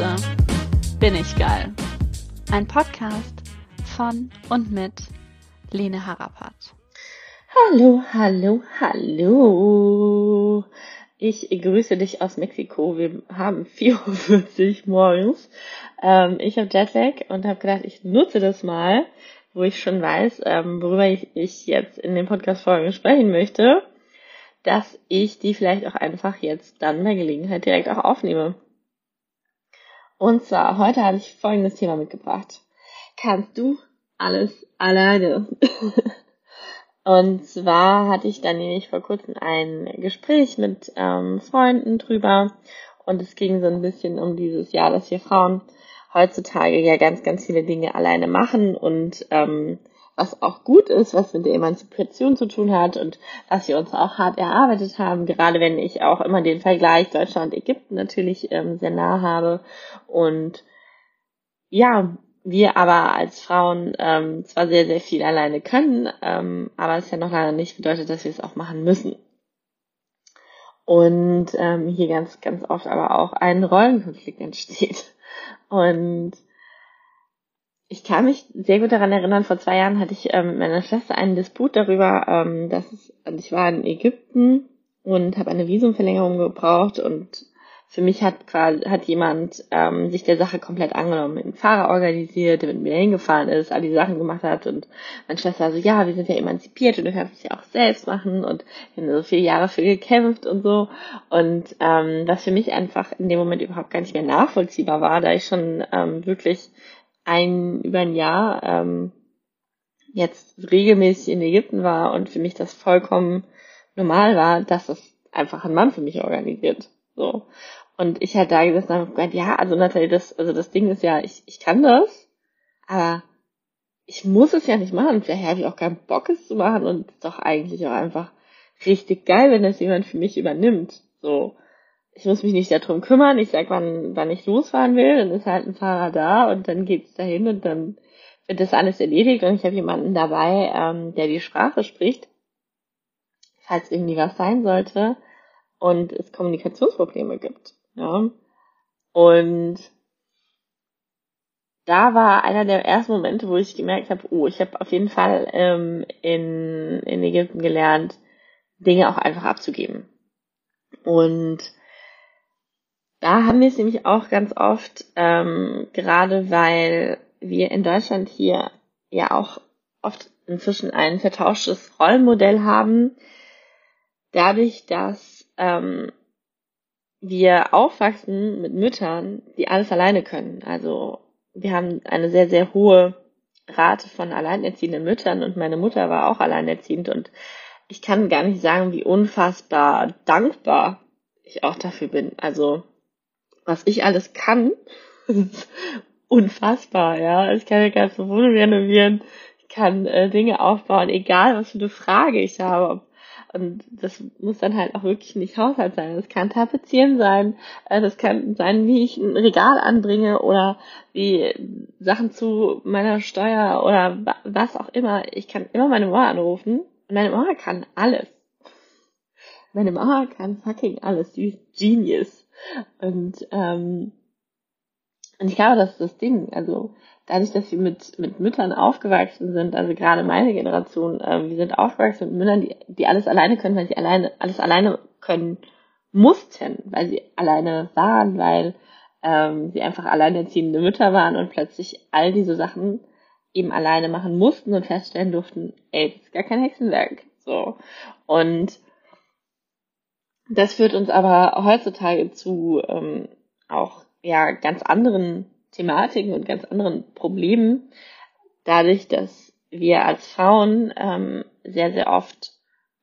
Scheiße, bin ich geil. Ein Podcast von und mit Lene Harapat. Hallo, hallo, hallo. Ich grüße dich aus Mexiko. Wir haben 4.40 Uhr morgens. Ähm, ich habe Jetlag und habe gedacht, ich nutze das mal, wo ich schon weiß, ähm, worüber ich, ich jetzt in den Podcast-Folgen sprechen möchte, dass ich die vielleicht auch einfach jetzt dann bei Gelegenheit direkt auch aufnehme. Und zwar, heute habe ich folgendes Thema mitgebracht. Kannst du alles alleine? Und zwar hatte ich dann nämlich vor kurzem ein Gespräch mit ähm, Freunden drüber und es ging so ein bisschen um dieses Jahr, dass wir Frauen heutzutage ja ganz, ganz viele Dinge alleine machen und ähm, was auch gut ist, was mit der Emanzipation zu tun hat und was wir uns auch hart erarbeitet haben, gerade wenn ich auch immer den Vergleich Deutschland-Ägypten natürlich ähm, sehr nah habe. Und ja, wir aber als Frauen ähm, zwar sehr, sehr viel alleine können, ähm, aber es ja noch lange nicht bedeutet, dass wir es auch machen müssen. Und ähm, hier ganz, ganz oft aber auch ein Rollenkonflikt entsteht. Und kann mich sehr gut daran erinnern, vor zwei Jahren hatte ich ähm, mit meiner Schwester einen Disput darüber, ähm, dass es, also ich war in Ägypten und habe eine Visumverlängerung gebraucht und für mich hat quasi hat jemand ähm, sich der Sache komplett angenommen, einen Fahrer organisiert, der mit mir hingefahren ist, all die Sachen gemacht hat und meine Schwester so, ja, wir sind ja emanzipiert und du kannst es ja auch selbst machen und wir haben so viele Jahre für gekämpft und so. Und ähm, was für mich einfach in dem Moment überhaupt gar nicht mehr nachvollziehbar war, da ich schon ähm, wirklich ein, über ein Jahr ähm, jetzt regelmäßig in Ägypten war und für mich das vollkommen normal war, dass das einfach ein Mann für mich organisiert. So. Und ich halt da gesagt, ja, also Nathalie, das, also das Ding ist ja, ich, ich kann das, aber ich muss es ja nicht machen. Vielleicht habe ich auch keinen Bock, es zu machen und es ist doch eigentlich auch einfach richtig geil, wenn das jemand für mich übernimmt. So ich muss mich nicht darum kümmern, ich sag, wann, wann ich losfahren will, dann ist halt ein Fahrer da und dann geht's dahin und dann wird das alles erledigt und ich habe jemanden dabei, ähm, der die Sprache spricht, falls irgendwie was sein sollte und es Kommunikationsprobleme gibt. Ja. Und da war einer der ersten Momente, wo ich gemerkt habe, oh, ich habe auf jeden Fall ähm, in, in Ägypten gelernt, Dinge auch einfach abzugeben. Und da haben wir es nämlich auch ganz oft, ähm, gerade weil wir in Deutschland hier ja auch oft inzwischen ein vertauschtes Rollenmodell haben, dadurch, dass ähm, wir aufwachsen mit Müttern, die alles alleine können. Also wir haben eine sehr, sehr hohe Rate von alleinerziehenden Müttern und meine Mutter war auch alleinerziehend und ich kann gar nicht sagen, wie unfassbar dankbar ich auch dafür bin. Also was ich alles kann, ist unfassbar, ja. Ich kann ja ganze Wohnung renovieren, ich kann äh, Dinge aufbauen, egal was für eine Frage ich habe. Und das muss dann halt auch wirklich nicht Haushalt sein. Das kann Tapezieren sein, äh, das kann sein, wie ich ein Regal anbringe oder wie Sachen zu meiner Steuer oder was auch immer. Ich kann immer meine Mama anrufen meine Mama kann alles. Meine Mama kann fucking alles. Die ist Genius. Und, ähm, und ich glaube, das ist das Ding. Also dadurch, dass wir mit, mit Müttern aufgewachsen sind, also gerade meine Generation, äh, wir sind aufgewachsen mit Müttern, die, die alles alleine können, weil sie alleine, alles alleine können mussten, weil sie alleine waren, weil ähm, sie einfach alleinerziehende Mütter waren und plötzlich all diese Sachen eben alleine machen mussten und feststellen durften, ey, das ist gar kein Hexenwerk. So. Und das führt uns aber heutzutage zu ähm, auch ja ganz anderen Thematiken und ganz anderen Problemen, dadurch, dass wir als Frauen ähm, sehr, sehr oft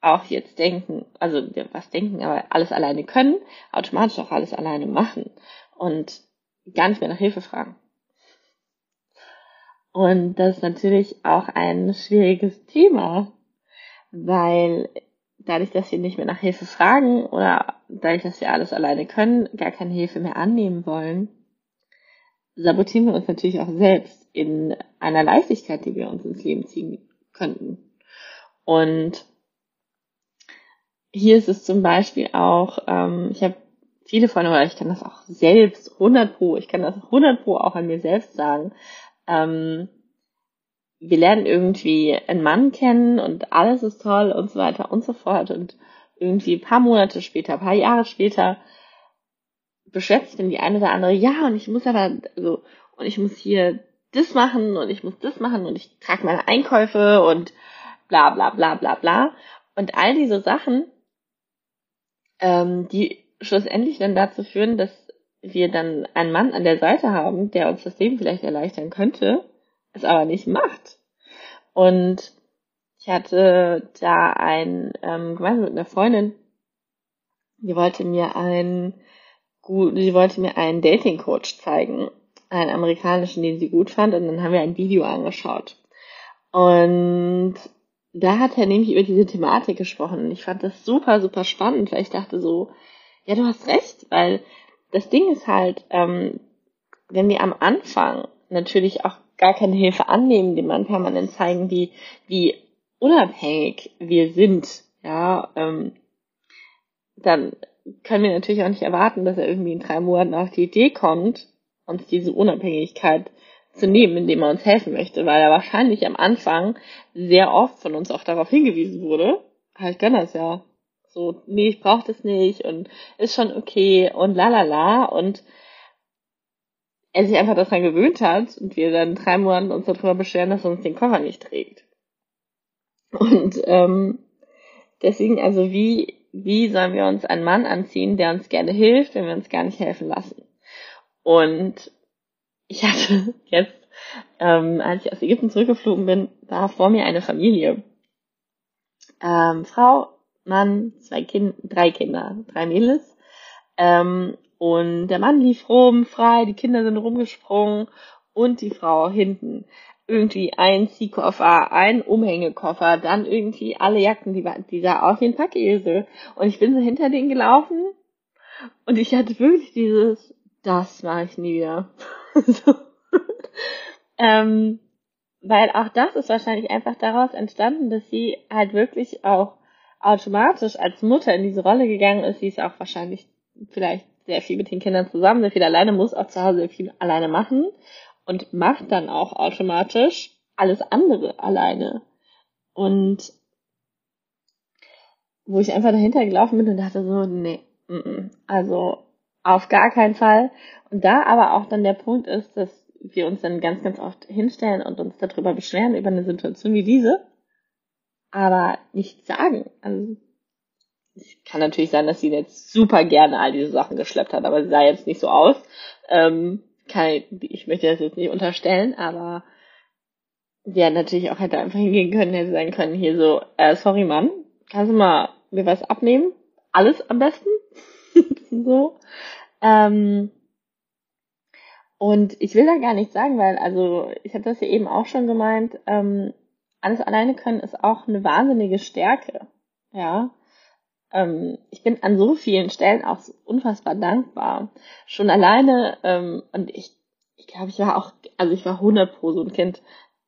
auch jetzt denken, also was denken, aber alles alleine können, automatisch auch alles alleine machen und gar nicht mehr nach Hilfe fragen. Und das ist natürlich auch ein schwieriges Thema, weil dadurch, dass wir nicht mehr nach Hilfe fragen oder dadurch, dass wir alles alleine können, gar keine Hilfe mehr annehmen wollen, sabotieren wir uns natürlich auch selbst in einer Leichtigkeit, die wir uns ins Leben ziehen könnten. Und hier ist es zum Beispiel auch, ähm, ich habe viele von euch, ich kann das auch selbst 100 pro, ich kann das 100 pro auch an mir selbst sagen. Ähm, wir lernen irgendwie einen Mann kennen und alles ist toll und so weiter und so fort und irgendwie ein paar Monate später, ein paar Jahre später beschwert sich dann die eine oder andere, ja, und ich muss aber, also, und ich muss hier das machen und ich muss das machen und ich trage meine Einkäufe und bla bla bla bla bla. Und all diese Sachen, ähm, die schlussendlich dann dazu führen, dass wir dann einen Mann an der Seite haben, der uns das Leben vielleicht erleichtern könnte, es aber nicht macht. Und ich hatte da ein, ähm, gemeinsam mit einer Freundin, die wollte mir ein gut, sie wollte mir einen Dating Coach zeigen, einen amerikanischen, den sie gut fand, und dann haben wir ein Video angeschaut. Und da hat er nämlich über diese Thematik gesprochen und ich fand das super, super spannend, weil ich dachte so, ja, du hast recht, weil das Ding ist halt, ähm, wenn wir am Anfang natürlich auch gar keine Hilfe annehmen, dem man permanent zeigen, wie, wie unabhängig wir sind, ja, ähm, dann können wir natürlich auch nicht erwarten, dass er irgendwie in drei Monaten auf die Idee kommt, uns diese Unabhängigkeit zu nehmen, indem er uns helfen möchte, weil er wahrscheinlich am Anfang sehr oft von uns auch darauf hingewiesen wurde, ah, ich kann das ja. So, nee, ich brauche das nicht und ist schon okay und la la la und er sich einfach daran gewöhnt hat und wir dann drei Monaten uns darüber beschweren, dass er uns den Koffer nicht trägt. Und ähm, deswegen, also wie wie sollen wir uns einen Mann anziehen, der uns gerne hilft, wenn wir uns gar nicht helfen lassen? Und ich hatte jetzt, ähm, als ich aus Ägypten zurückgeflogen bin, war vor mir eine Familie. Ähm, Frau, Mann, zwei Kinder, drei Kinder, drei Mädels. Ähm, und der Mann lief rum, frei, die Kinder sind rumgesprungen und die Frau hinten irgendwie ein Ziehkoffer, ein Umhängekoffer, dann irgendwie alle Jacken, die, die sah aus wie ein Packesel. Und ich bin so hinter denen gelaufen und ich hatte wirklich dieses, das mache ich nie wieder. ähm, weil auch das ist wahrscheinlich einfach daraus entstanden, dass sie halt wirklich auch automatisch als Mutter in diese Rolle gegangen ist. Sie ist auch wahrscheinlich vielleicht sehr viel mit den Kindern zusammen, sehr viel alleine, muss auch zu Hause sehr viel alleine machen und macht dann auch automatisch alles andere alleine. Und wo ich einfach dahinter gelaufen bin und dachte so, nee, m -m, also auf gar keinen Fall. Und da aber auch dann der Punkt ist, dass wir uns dann ganz, ganz oft hinstellen und uns darüber beschweren, über eine Situation wie diese, aber nichts sagen. Also kann natürlich sein, dass sie jetzt super gerne all diese Sachen geschleppt hat, aber sie sah jetzt nicht so aus. Ähm, ich, ich möchte das jetzt nicht unterstellen, aber ja, natürlich auch hätte einfach hingehen können, hätte sagen können, hier so, äh, sorry Mann, kannst du mal mir was abnehmen? Alles am besten? so. Ähm, und ich will da gar nicht sagen, weil, also, ich habe das ja eben auch schon gemeint, ähm, alles alleine können ist auch eine wahnsinnige Stärke. Ja ähm, ich bin an so vielen Stellen auch so unfassbar dankbar. Schon alleine, ähm, und ich, ich glaube, ich war auch, also ich war 100 pro so ein Kind,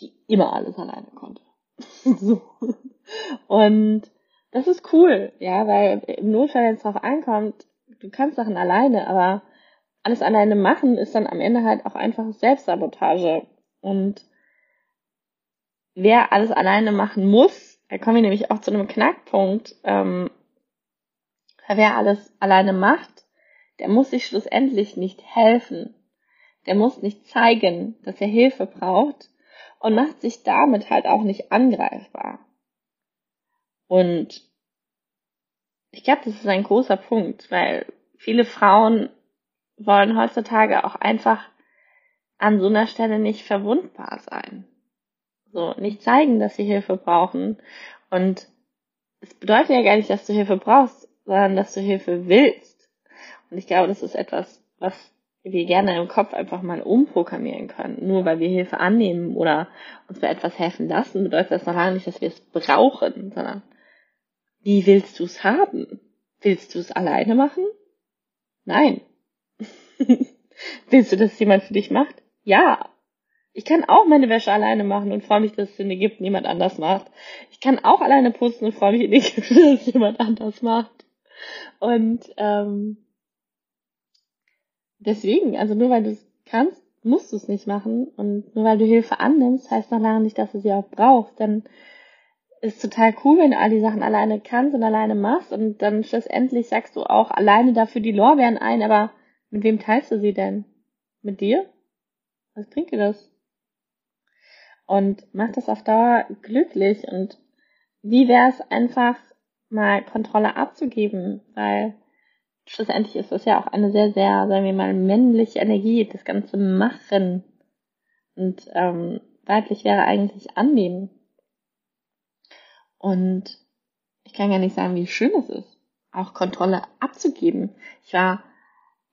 die immer alles alleine konnte. so. Und das ist cool, ja, weil im Notfall, wenn es drauf ankommt, du kannst Sachen alleine, aber alles alleine machen ist dann am Ende halt auch einfach Selbstsabotage. Und wer alles alleine machen muss, da kommen wir nämlich auch zu einem Knackpunkt, ähm, wer alles alleine macht, der muss sich schlussendlich nicht helfen. Der muss nicht zeigen, dass er Hilfe braucht und macht sich damit halt auch nicht angreifbar. Und ich glaube, das ist ein großer Punkt, weil viele Frauen wollen heutzutage auch einfach an so einer Stelle nicht verwundbar sein. So, nicht zeigen, dass sie Hilfe brauchen. Und es bedeutet ja gar nicht, dass du Hilfe brauchst sondern dass du Hilfe willst. Und ich glaube, das ist etwas, was wir gerne im Kopf einfach mal umprogrammieren können. Nur weil wir Hilfe annehmen oder uns bei etwas helfen lassen, bedeutet das noch lange nicht, dass wir es brauchen, sondern wie willst du es haben? Willst du es alleine machen? Nein. willst du, dass jemand für dich macht? Ja. Ich kann auch meine Wäsche alleine machen und freue mich, dass es in Ägypten jemand anders macht. Ich kann auch alleine putzen und freue mich in Ägypten, dass jemand anders macht. Und ähm, deswegen, also nur weil du es kannst, musst du es nicht machen. Und nur weil du Hilfe annimmst, heißt noch lange nicht, dass du sie auch brauchst. Denn ist total cool, wenn du all die Sachen alleine kannst und alleine machst und dann schlussendlich sagst du auch alleine dafür die Lorbeeren ein, aber mit wem teilst du sie denn? Mit dir? Was bringt dir das? Und mach das auf Dauer glücklich und wie wäre es einfach mal Kontrolle abzugeben, weil schlussendlich ist das ja auch eine sehr, sehr, sagen wir mal, männliche Energie, das ganze Machen. Und ähm, weiblich wäre eigentlich annehmen. Und ich kann gar nicht sagen, wie schön es ist, auch Kontrolle abzugeben. Ich war,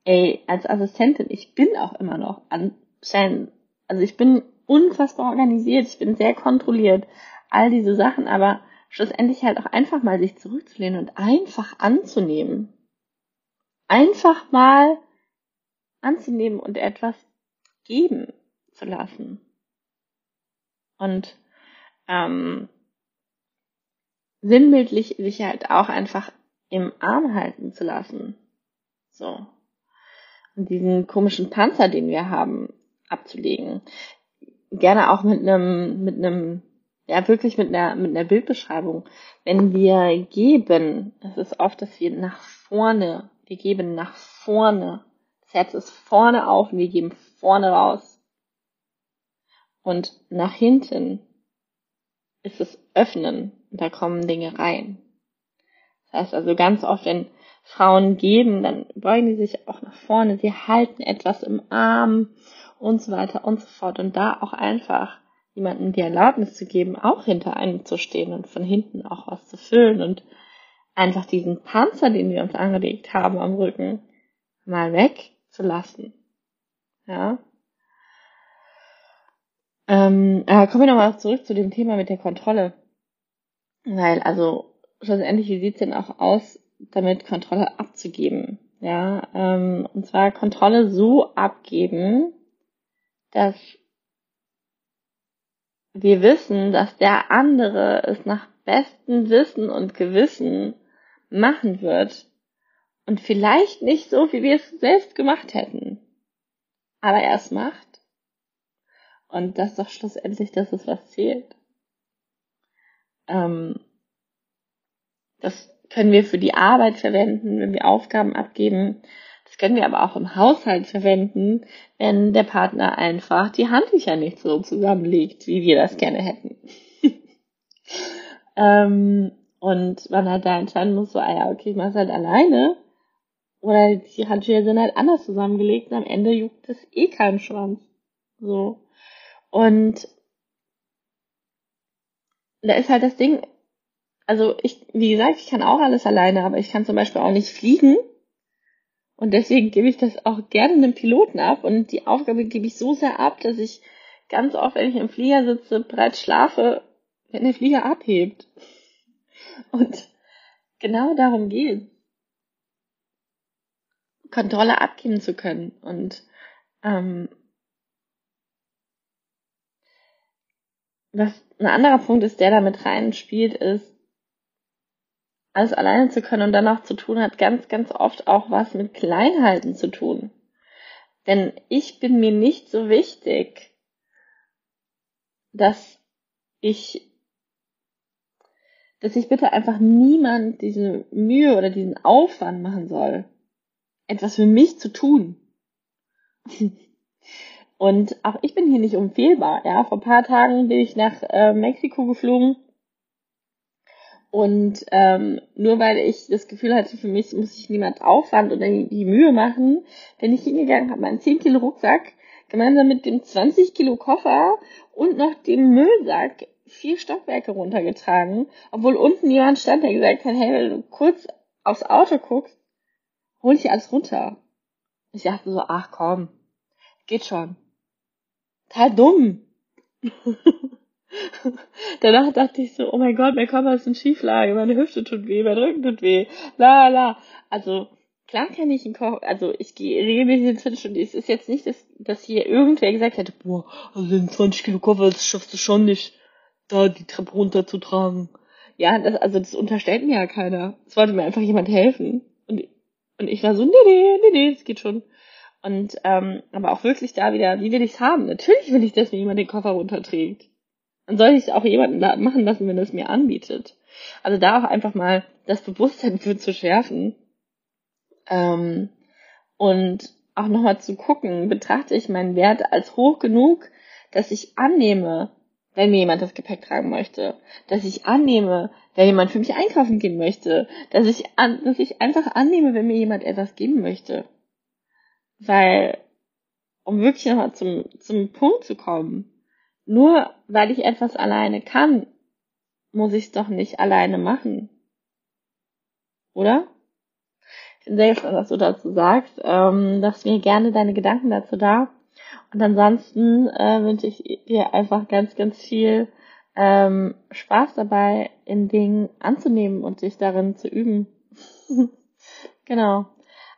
ey, als Assistentin, ich bin auch immer noch anscheinend, also ich bin unfassbar organisiert, ich bin sehr kontrolliert, all diese Sachen, aber schlussendlich halt auch einfach mal sich zurückzulehnen und einfach anzunehmen. Einfach mal anzunehmen und etwas geben zu lassen. Und ähm, sinnbildlich sich halt auch einfach im Arm halten zu lassen. So. Und diesen komischen Panzer, den wir haben, abzulegen. Gerne auch mit einem, mit einem, ja, wirklich mit einer, mit einer Bildbeschreibung. Wenn wir geben, es ist oft, dass wir nach vorne, wir geben nach vorne. Das Herz ist vorne auf und wir geben vorne raus. Und nach hinten ist es öffnen und da kommen Dinge rein. Das heißt also ganz oft, wenn Frauen geben, dann beugen die sich auch nach vorne, sie halten etwas im Arm und so weiter und so fort. Und da auch einfach jemandem die Erlaubnis zu geben, auch hinter einem zu stehen und von hinten auch was zu füllen und einfach diesen Panzer, den wir uns angelegt haben am Rücken, mal wegzulassen. Ja, ähm, äh, kommen wir nochmal zurück zu dem Thema mit der Kontrolle. Weil, also, schlussendlich, wie sieht's denn auch aus, damit Kontrolle abzugeben? Ja, ähm, und zwar Kontrolle so abgeben, dass wir wissen, dass der andere es nach bestem Wissen und Gewissen machen wird und vielleicht nicht so, wie wir es selbst gemacht hätten, aber er es macht und das doch schlussendlich das ist, was zählt. Ähm, das können wir für die Arbeit verwenden, wenn wir Aufgaben abgeben. Das können wir aber auch im Haushalt verwenden, wenn der Partner einfach die Handtücher nicht so zusammenlegt, wie wir das gerne hätten. ähm, und man halt da entscheiden muss, so, ah ja, okay, ich mach's halt alleine. Oder die Handtücher sind halt anders zusammengelegt und am Ende juckt es eh keinen Schwanz. So. Und da ist halt das Ding, also ich, wie gesagt, ich kann auch alles alleine, aber ich kann zum Beispiel auch nicht fliegen. Und deswegen gebe ich das auch gerne einem Piloten ab und die Aufgabe gebe ich so sehr ab, dass ich ganz oft, wenn ich im Flieger sitze, bereits schlafe, wenn der Flieger abhebt. Und genau darum geht Kontrolle abgeben zu können. Und ähm, was ein anderer Punkt ist, der da mit reinspielt, ist, alles alleine zu können und dann auch zu tun, hat ganz, ganz oft auch was mit Kleinhalten zu tun. Denn ich bin mir nicht so wichtig, dass ich, dass ich bitte einfach niemand diese Mühe oder diesen Aufwand machen soll, etwas für mich zu tun. Und auch ich bin hier nicht unfehlbar. Ja, vor ein paar Tagen bin ich nach äh, Mexiko geflogen. Und ähm, nur weil ich das Gefühl hatte, für mich muss ich niemand Aufwand oder die Mühe machen, bin ich hingegangen, habe meinen 10 Kilo Rucksack gemeinsam mit dem 20 Kilo Koffer und noch dem Müllsack vier Stockwerke runtergetragen, obwohl unten jemand stand, der gesagt hat, hey, wenn du kurz aufs Auto guckst, hol ich alles runter. Ich dachte so, ach komm, geht schon total dumm. Danach dachte ich so, oh mein Gott, mein Körper ist in Schieflage, meine Hüfte tut weh, mein Rücken tut weh, la la. Also klar kann ich ihn kochen, also ich gehe regelmäßig ins Fitnessstudio. Es ist jetzt nicht, dass, dass hier irgendwer gesagt hätte, boah, also den 20 Kilo Koffer, das schaffst du schon nicht, da die Treppe runterzutragen. Ja, das, also das unterstellt mir ja keiner. Es wollte mir einfach jemand helfen. Und, und ich war so, nee, nee, nee, nee, das geht schon. Und ähm, aber auch wirklich da wieder, wie will ich's haben? Natürlich will ich, dass mir jemand den Koffer runterträgt. Dann soll ich es auch jemanden machen lassen, wenn es mir anbietet. Also da auch einfach mal das Bewusstsein für zu schärfen. Ähm, und auch nochmal zu gucken, betrachte ich meinen Wert als hoch genug, dass ich annehme, wenn mir jemand das Gepäck tragen möchte, dass ich annehme, wenn jemand für mich einkaufen gehen möchte, dass ich an, dass ich einfach annehme, wenn mir jemand etwas geben möchte. Weil, um wirklich nochmal zum, zum Punkt zu kommen, nur weil ich etwas alleine kann, muss ich es doch nicht alleine machen. Oder? Ich bin sehr gespannt, was du dazu sagst. Ähm, lass mir gerne deine Gedanken dazu da. Und ansonsten äh, wünsche ich dir einfach ganz, ganz viel ähm, Spaß dabei, in Dingen anzunehmen und sich darin zu üben. genau.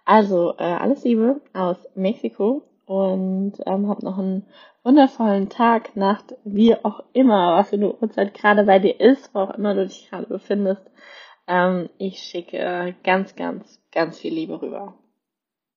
Also, äh, alles Liebe aus Mexiko und ähm, hab noch einen wundervollen Tag, Nacht, wie auch immer, was für eine Uhrzeit gerade bei dir ist, wo auch immer du dich gerade befindest. Ähm, ich schicke ganz, ganz, ganz viel Liebe rüber.